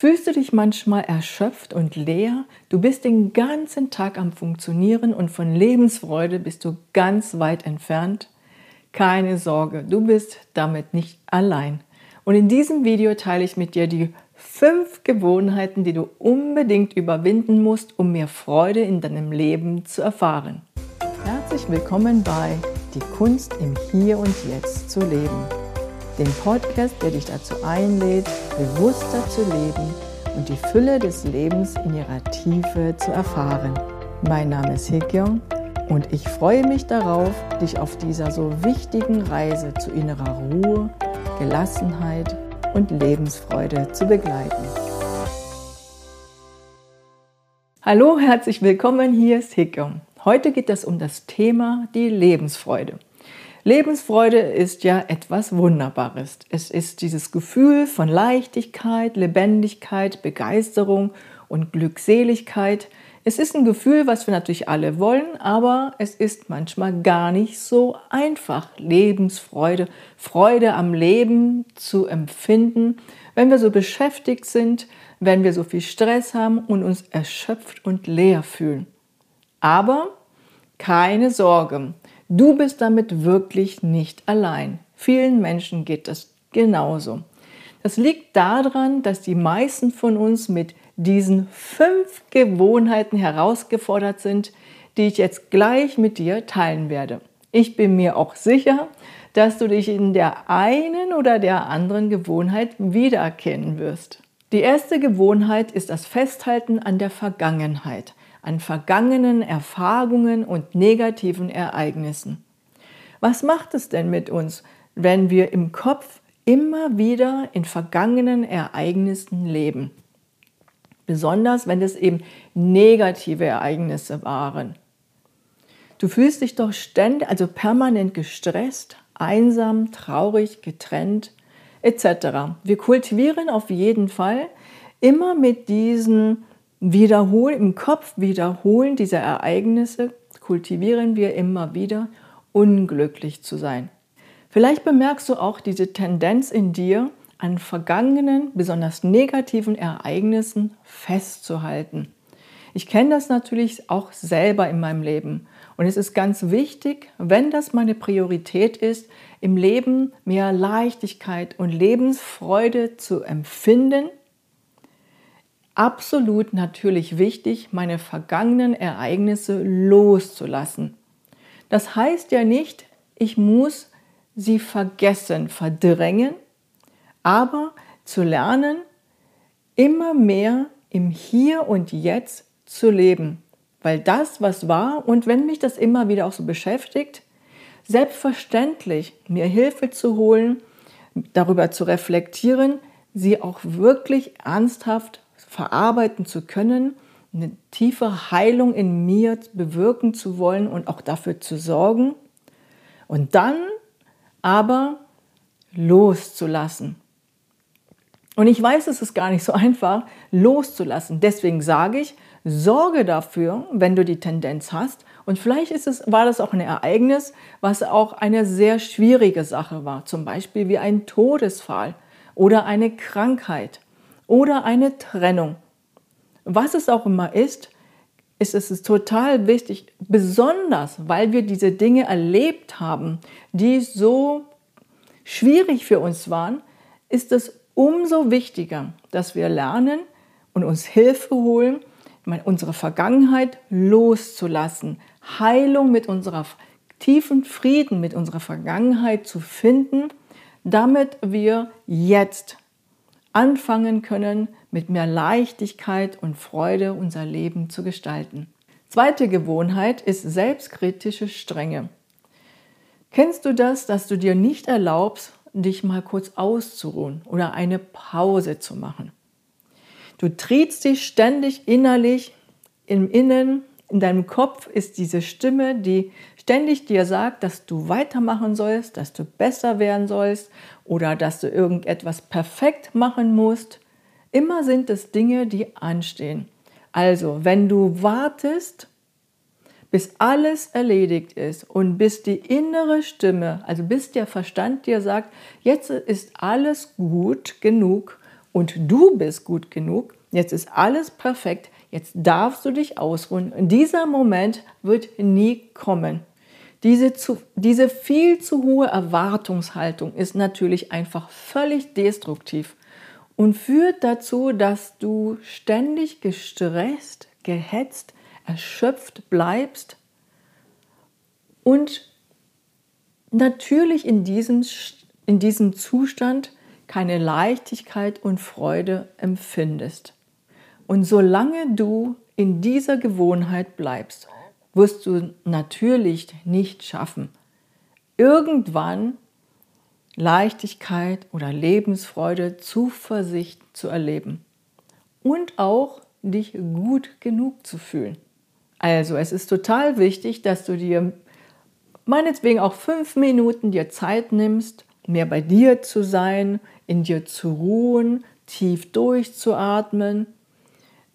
Fühlst du dich manchmal erschöpft und leer? Du bist den ganzen Tag am Funktionieren und von Lebensfreude bist du ganz weit entfernt? Keine Sorge, du bist damit nicht allein. Und in diesem Video teile ich mit dir die fünf Gewohnheiten, die du unbedingt überwinden musst, um mehr Freude in deinem Leben zu erfahren. Herzlich willkommen bei Die Kunst im Hier und Jetzt zu leben den Podcast, der dich dazu einlädt, bewusster zu leben und die Fülle des Lebens in ihrer Tiefe zu erfahren. Mein Name ist Hikyon und ich freue mich darauf, dich auf dieser so wichtigen Reise zu innerer Ruhe, Gelassenheit und Lebensfreude zu begleiten. Hallo, herzlich willkommen, hier ist Hikyon. Heute geht es um das Thema die Lebensfreude. Lebensfreude ist ja etwas Wunderbares. Es ist dieses Gefühl von Leichtigkeit, Lebendigkeit, Begeisterung und Glückseligkeit. Es ist ein Gefühl, was wir natürlich alle wollen, aber es ist manchmal gar nicht so einfach, Lebensfreude, Freude am Leben zu empfinden, wenn wir so beschäftigt sind, wenn wir so viel Stress haben und uns erschöpft und leer fühlen. Aber keine Sorge, Du bist damit wirklich nicht allein. Vielen Menschen geht das genauso. Das liegt daran, dass die meisten von uns mit diesen fünf Gewohnheiten herausgefordert sind, die ich jetzt gleich mit dir teilen werde. Ich bin mir auch sicher, dass du dich in der einen oder der anderen Gewohnheit wiedererkennen wirst. Die erste Gewohnheit ist das Festhalten an der Vergangenheit an vergangenen Erfahrungen und negativen Ereignissen. Was macht es denn mit uns, wenn wir im Kopf immer wieder in vergangenen Ereignissen leben? Besonders wenn es eben negative Ereignisse waren. Du fühlst dich doch ständig, also permanent gestresst, einsam, traurig, getrennt etc. Wir kultivieren auf jeden Fall immer mit diesen Wiederholen, im Kopf wiederholen diese Ereignisse, kultivieren wir immer wieder, unglücklich zu sein. Vielleicht bemerkst du auch diese Tendenz in dir, an vergangenen, besonders negativen Ereignissen festzuhalten. Ich kenne das natürlich auch selber in meinem Leben. Und es ist ganz wichtig, wenn das meine Priorität ist, im Leben mehr Leichtigkeit und Lebensfreude zu empfinden, absolut natürlich wichtig, meine vergangenen Ereignisse loszulassen. Das heißt ja nicht, ich muss sie vergessen, verdrängen, aber zu lernen, immer mehr im Hier und Jetzt zu leben. Weil das, was war, und wenn mich das immer wieder auch so beschäftigt, selbstverständlich mir Hilfe zu holen, darüber zu reflektieren, sie auch wirklich ernsthaft verarbeiten zu können, eine tiefe Heilung in mir bewirken zu wollen und auch dafür zu sorgen und dann aber loszulassen. Und ich weiß, es ist gar nicht so einfach, loszulassen. Deswegen sage ich, sorge dafür, wenn du die Tendenz hast. Und vielleicht ist es, war das auch ein Ereignis, was auch eine sehr schwierige Sache war. Zum Beispiel wie ein Todesfall oder eine Krankheit oder eine Trennung. Was es auch immer ist, ist es total wichtig, besonders weil wir diese Dinge erlebt haben, die so schwierig für uns waren, ist es umso wichtiger, dass wir lernen und uns Hilfe holen, unsere Vergangenheit loszulassen, Heilung mit unserer tiefen Frieden mit unserer Vergangenheit zu finden, damit wir jetzt anfangen können, mit mehr Leichtigkeit und Freude unser Leben zu gestalten. Zweite Gewohnheit ist selbstkritische Strenge. Kennst du das, dass du dir nicht erlaubst, dich mal kurz auszuruhen oder eine Pause zu machen? Du triebst dich ständig innerlich im Innen, in deinem Kopf ist diese Stimme, die ständig dir sagt, dass du weitermachen sollst, dass du besser werden sollst oder dass du irgendetwas perfekt machen musst. Immer sind es Dinge, die anstehen. Also, wenn du wartest, bis alles erledigt ist und bis die innere Stimme, also bis der Verstand dir sagt, jetzt ist alles gut genug und du bist gut genug, jetzt ist alles perfekt, jetzt darfst du dich ausruhen. Dieser Moment wird nie kommen. Diese, zu, diese viel zu hohe Erwartungshaltung ist natürlich einfach völlig destruktiv und führt dazu, dass du ständig gestresst, gehetzt, erschöpft bleibst und natürlich in diesem, in diesem Zustand keine Leichtigkeit und Freude empfindest. Und solange du in dieser Gewohnheit bleibst, wirst du natürlich nicht schaffen, irgendwann Leichtigkeit oder Lebensfreude, Zuversicht zu erleben und auch dich gut genug zu fühlen. Also es ist total wichtig, dass du dir meinetwegen auch fünf Minuten dir Zeit nimmst, mehr bei dir zu sein, in dir zu ruhen, tief durchzuatmen,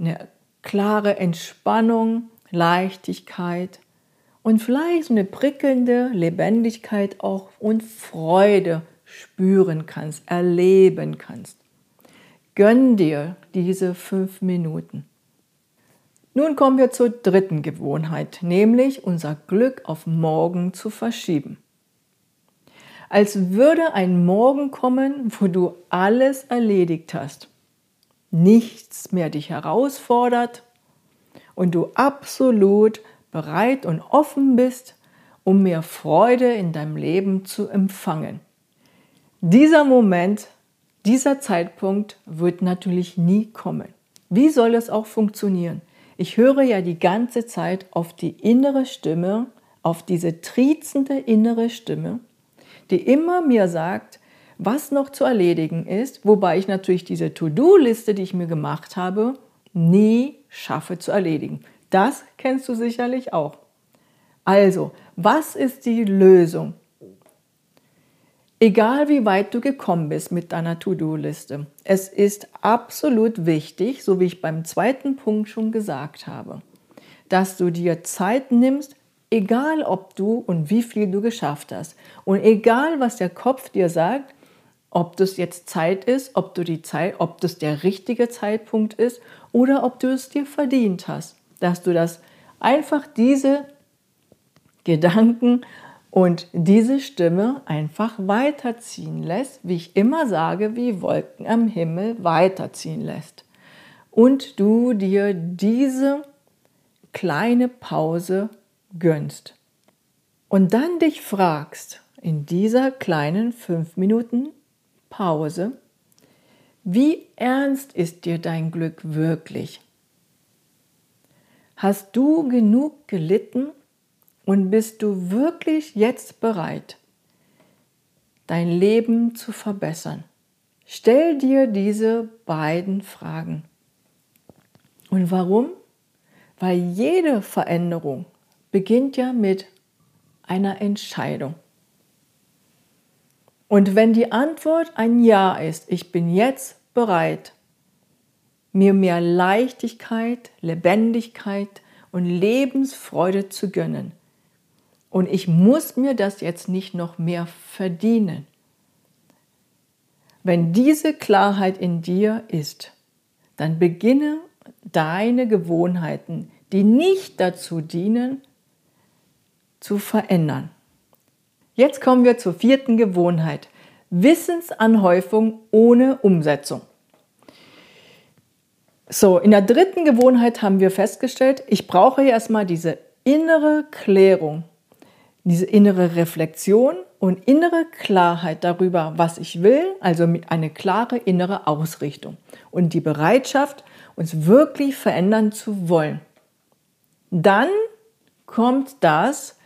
eine klare Entspannung, Leichtigkeit und vielleicht eine prickelnde Lebendigkeit auch und Freude spüren kannst, erleben kannst. Gönn dir diese fünf Minuten. Nun kommen wir zur dritten Gewohnheit, nämlich unser Glück auf morgen zu verschieben. Als würde ein Morgen kommen, wo du alles erledigt hast, nichts mehr dich herausfordert und du absolut bereit und offen bist, um mehr Freude in deinem Leben zu empfangen. Dieser Moment, dieser Zeitpunkt wird natürlich nie kommen. Wie soll es auch funktionieren? Ich höre ja die ganze Zeit auf die innere Stimme, auf diese trizende innere Stimme, die immer mir sagt, was noch zu erledigen ist, wobei ich natürlich diese To-Do-Liste, die ich mir gemacht habe, nie schaffe zu erledigen. Das kennst du sicherlich auch. Also, was ist die Lösung? Egal wie weit du gekommen bist mit deiner To-Do-Liste, es ist absolut wichtig, so wie ich beim zweiten Punkt schon gesagt habe, dass du dir Zeit nimmst, egal ob du und wie viel du geschafft hast. Und egal was der Kopf dir sagt, ob das jetzt Zeit ist, ob du die Zeit, ob das der richtige Zeitpunkt ist oder ob du es dir verdient hast, dass du das einfach diese Gedanken und diese Stimme einfach weiterziehen lässt, wie ich immer sage, wie Wolken am Himmel weiterziehen lässt. Und du dir diese kleine Pause gönnst. Und dann dich fragst, in dieser kleinen fünf Minuten Pause, wie ernst ist dir dein Glück wirklich? Hast du genug gelitten und bist du wirklich jetzt bereit, dein Leben zu verbessern? Stell dir diese beiden Fragen. Und warum? Weil jede Veränderung beginnt ja mit einer Entscheidung. Und wenn die Antwort ein Ja ist, ich bin jetzt bereit, mir mehr Leichtigkeit, Lebendigkeit und Lebensfreude zu gönnen, und ich muss mir das jetzt nicht noch mehr verdienen. Wenn diese Klarheit in dir ist, dann beginne deine Gewohnheiten, die nicht dazu dienen, zu verändern. Jetzt kommen wir zur vierten Gewohnheit. Wissensanhäufung ohne Umsetzung. So, in der dritten Gewohnheit haben wir festgestellt, ich brauche erstmal diese innere Klärung diese innere Reflexion und innere Klarheit darüber, was ich will, also eine klare innere Ausrichtung und die Bereitschaft, uns wirklich verändern zu wollen. Dann kommt das,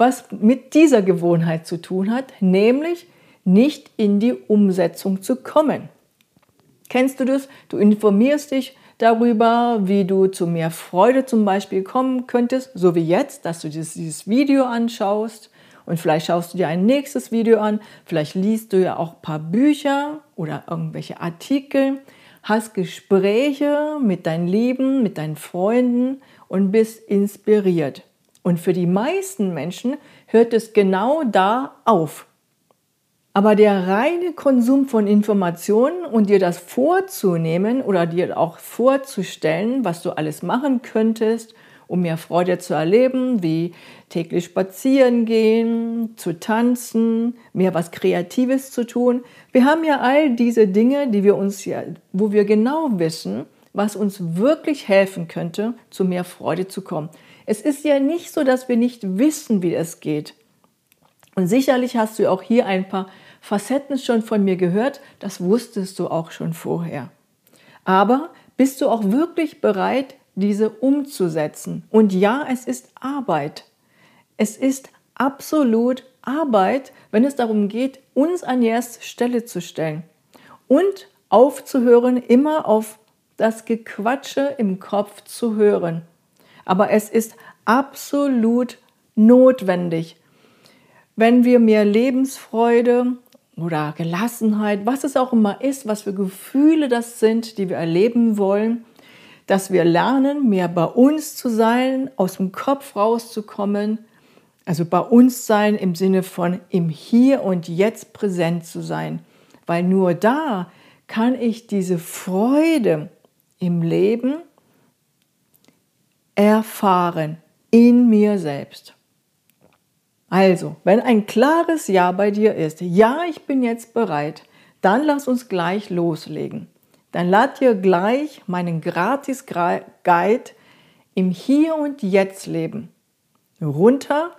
was mit dieser Gewohnheit zu tun hat, nämlich nicht in die Umsetzung zu kommen. Kennst du das? Du informierst dich darüber, wie du zu mehr Freude zum Beispiel kommen könntest, so wie jetzt, dass du dieses Video anschaust und vielleicht schaust du dir ein nächstes Video an, vielleicht liest du ja auch ein paar Bücher oder irgendwelche Artikel, hast Gespräche mit deinen Lieben, mit deinen Freunden und bist inspiriert. Und für die meisten Menschen hört es genau da auf. Aber der reine Konsum von Informationen und dir das vorzunehmen oder dir auch vorzustellen, was du alles machen könntest, um mehr Freude zu erleben, wie täglich spazieren gehen, zu tanzen, mehr was Kreatives zu tun. Wir haben ja all diese Dinge, die wir uns ja, wo wir genau wissen, was uns wirklich helfen könnte, zu mehr Freude zu kommen. Es ist ja nicht so, dass wir nicht wissen, wie es geht. Und sicherlich hast du auch hier ein paar Facetten schon von mir gehört, das wusstest du auch schon vorher. Aber bist du auch wirklich bereit, diese umzusetzen? Und ja, es ist Arbeit. Es ist absolut Arbeit, wenn es darum geht, uns an die erste Stelle zu stellen und aufzuhören, immer auf das Gequatsche im Kopf zu hören. Aber es ist absolut notwendig, wenn wir mehr Lebensfreude oder Gelassenheit, was es auch immer ist, was für Gefühle das sind, die wir erleben wollen, dass wir lernen, mehr bei uns zu sein, aus dem Kopf rauszukommen, also bei uns sein im Sinne von im Hier und Jetzt präsent zu sein, weil nur da kann ich diese Freude im Leben erfahren in mir selbst. Also, wenn ein klares Ja bei dir ist, ja, ich bin jetzt bereit, dann lass uns gleich loslegen. Dann lad dir gleich meinen gratis Guide im Hier und Jetzt Leben runter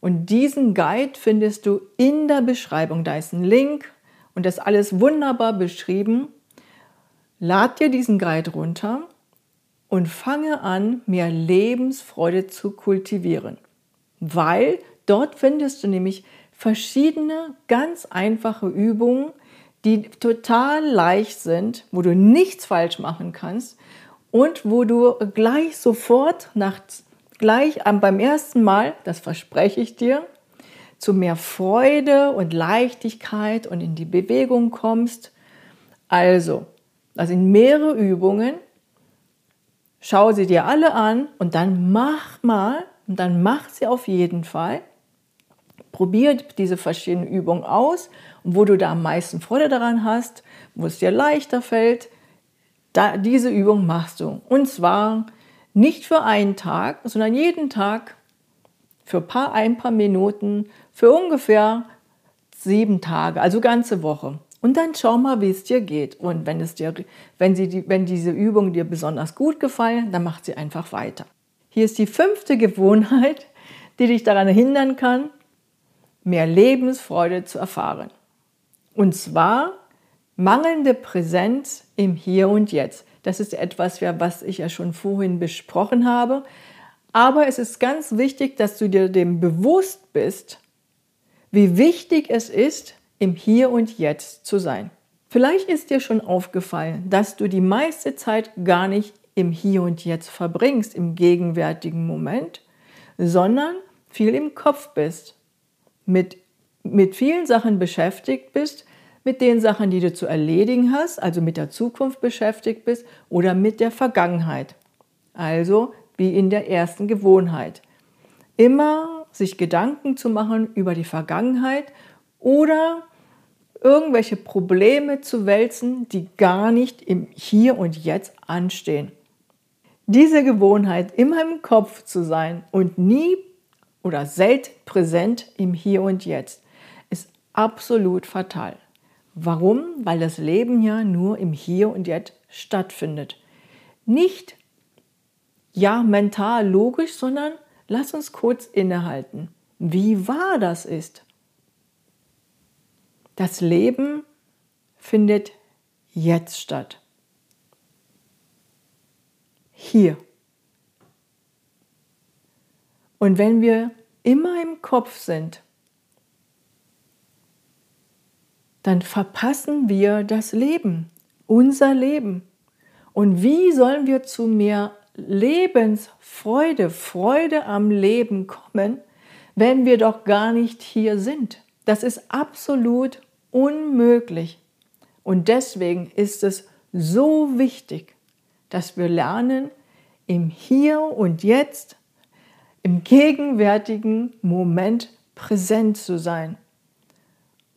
und diesen Guide findest du in der Beschreibung. Da ist ein Link und das alles wunderbar beschrieben. Lad dir diesen Guide runter und fange an, mehr Lebensfreude zu kultivieren, weil Dort findest du nämlich verschiedene ganz einfache Übungen, die total leicht sind, wo du nichts falsch machen kannst und wo du gleich sofort nach gleich beim ersten Mal, das verspreche ich dir, zu mehr Freude und Leichtigkeit und in die Bewegung kommst. Also, das sind mehrere Übungen. Schau sie dir alle an und dann mach mal und dann mach sie auf jeden Fall. Probier diese verschiedenen Übungen aus und wo du da am meisten Freude daran hast, wo es dir leichter fällt, da, diese Übung machst du. Und zwar nicht für einen Tag, sondern jeden Tag für paar, ein paar Minuten, für ungefähr sieben Tage, also ganze Woche. Und dann schau mal, wie es dir geht. Und wenn, es dir, wenn, sie, wenn diese Übungen dir besonders gut gefallen, dann macht sie einfach weiter. Hier ist die fünfte Gewohnheit, die dich daran hindern kann, mehr Lebensfreude zu erfahren. Und zwar mangelnde Präsenz im Hier und Jetzt. Das ist etwas, was ich ja schon vorhin besprochen habe. Aber es ist ganz wichtig, dass du dir dem bewusst bist, wie wichtig es ist, im Hier und Jetzt zu sein. Vielleicht ist dir schon aufgefallen, dass du die meiste Zeit gar nicht im Hier und Jetzt verbringst, im gegenwärtigen Moment, sondern viel im Kopf bist mit, mit vielen Sachen beschäftigt bist, mit den Sachen, die du zu erledigen hast, also mit der Zukunft beschäftigt bist oder mit der Vergangenheit. Also wie in der ersten Gewohnheit. Immer sich Gedanken zu machen über die Vergangenheit oder irgendwelche Probleme zu wälzen, die gar nicht im Hier und Jetzt anstehen. Diese Gewohnheit, immer im Kopf zu sein und nie oder selten präsent im Hier und Jetzt, ist absolut fatal. Warum? Weil das Leben ja nur im Hier und Jetzt stattfindet. Nicht ja mental logisch, sondern lass uns kurz innehalten. Wie wahr das ist. Das Leben findet jetzt statt. Hier. Und wenn wir immer im Kopf sind, dann verpassen wir das Leben, unser Leben. Und wie sollen wir zu mehr Lebensfreude, Freude am Leben kommen, wenn wir doch gar nicht hier sind? Das ist absolut unmöglich. Und deswegen ist es so wichtig, dass wir lernen, im Hier und Jetzt im gegenwärtigen Moment präsent zu sein.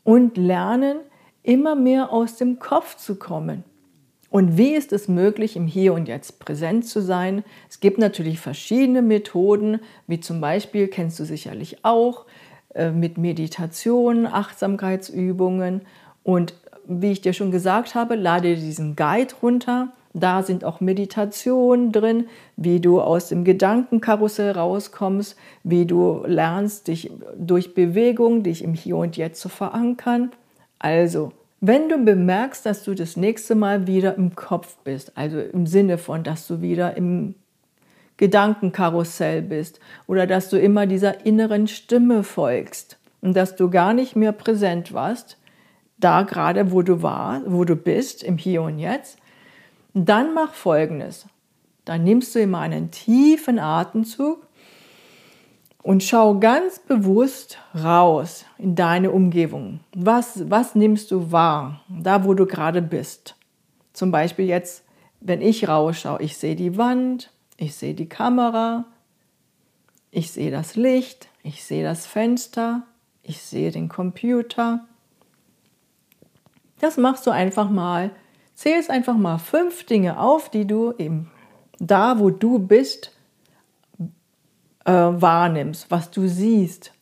und lernen, immer mehr aus dem Kopf zu kommen. Und wie ist es möglich, im Hier und Jetzt präsent zu sein? Es gibt natürlich verschiedene Methoden, wie zum Beispiel, kennst du sicherlich auch, mit Meditation, Achtsamkeitsübungen. Und wie ich dir schon gesagt habe, lade diesen Guide runter. Da sind auch Meditationen drin, wie du aus dem Gedankenkarussell rauskommst, wie du lernst, dich durch Bewegung, dich im Hier und Jetzt zu verankern. Also, wenn du bemerkst, dass du das nächste Mal wieder im Kopf bist, also im Sinne von, dass du wieder im Gedankenkarussell bist oder dass du immer dieser inneren Stimme folgst und dass du gar nicht mehr präsent warst, da gerade wo du warst, wo du bist, im Hier und Jetzt, dann mach folgendes. Dann nimmst du immer einen tiefen Atemzug und schau ganz bewusst raus in deine Umgebung. Was, was nimmst du wahr, da wo du gerade bist? Zum Beispiel jetzt, wenn ich rausschaue, ich sehe die Wand, ich sehe die Kamera, ich sehe das Licht, ich sehe das Fenster, ich sehe den Computer. Das machst du einfach mal Zählst einfach mal fünf Dinge auf, die du eben da, wo du bist, äh, wahrnimmst, was du siehst.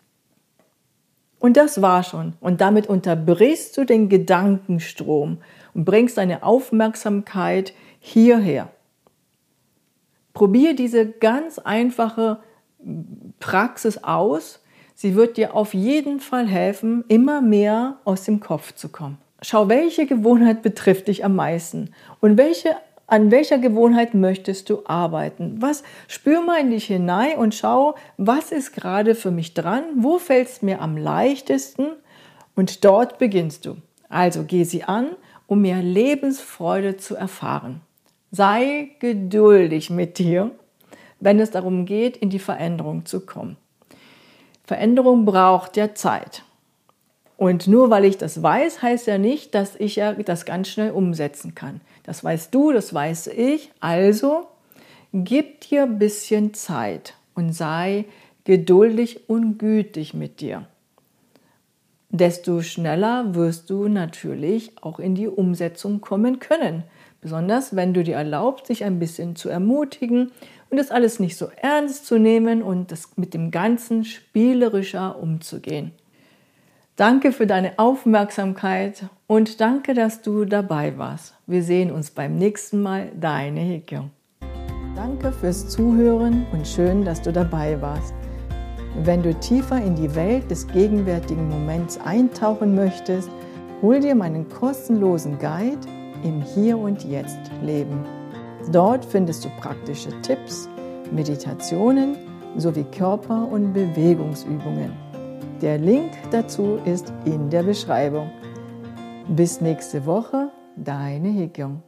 Und das war schon. Und damit unterbrichst du den Gedankenstrom und bringst deine Aufmerksamkeit hierher. Probier diese ganz einfache Praxis aus. Sie wird dir auf jeden Fall helfen, immer mehr aus dem Kopf zu kommen. Schau, welche Gewohnheit betrifft dich am meisten und welche, an welcher Gewohnheit möchtest du arbeiten? Was spür mal in dich hinein und schau, was ist gerade für mich dran? Wo fällt es mir am leichtesten? Und dort beginnst du. Also geh sie an, um mehr Lebensfreude zu erfahren. Sei geduldig mit dir, wenn es darum geht, in die Veränderung zu kommen. Veränderung braucht ja Zeit. Und nur weil ich das weiß, heißt ja nicht, dass ich ja das ganz schnell umsetzen kann. Das weißt du, das weiß ich. Also gib dir ein bisschen Zeit und sei geduldig und gütig mit dir. Desto schneller wirst du natürlich auch in die Umsetzung kommen können. Besonders wenn du dir erlaubst, dich ein bisschen zu ermutigen und das alles nicht so ernst zu nehmen und das mit dem Ganzen spielerischer umzugehen. Danke für deine Aufmerksamkeit und danke, dass du dabei warst. Wir sehen uns beim nächsten Mal. Deine Hicke. Danke fürs Zuhören und schön, dass du dabei warst. Wenn du tiefer in die Welt des gegenwärtigen Moments eintauchen möchtest, hol dir meinen kostenlosen Guide im Hier und Jetzt Leben. Dort findest du praktische Tipps, Meditationen sowie Körper- und Bewegungsübungen. Der Link dazu ist in der Beschreibung. Bis nächste Woche, deine Hikyong.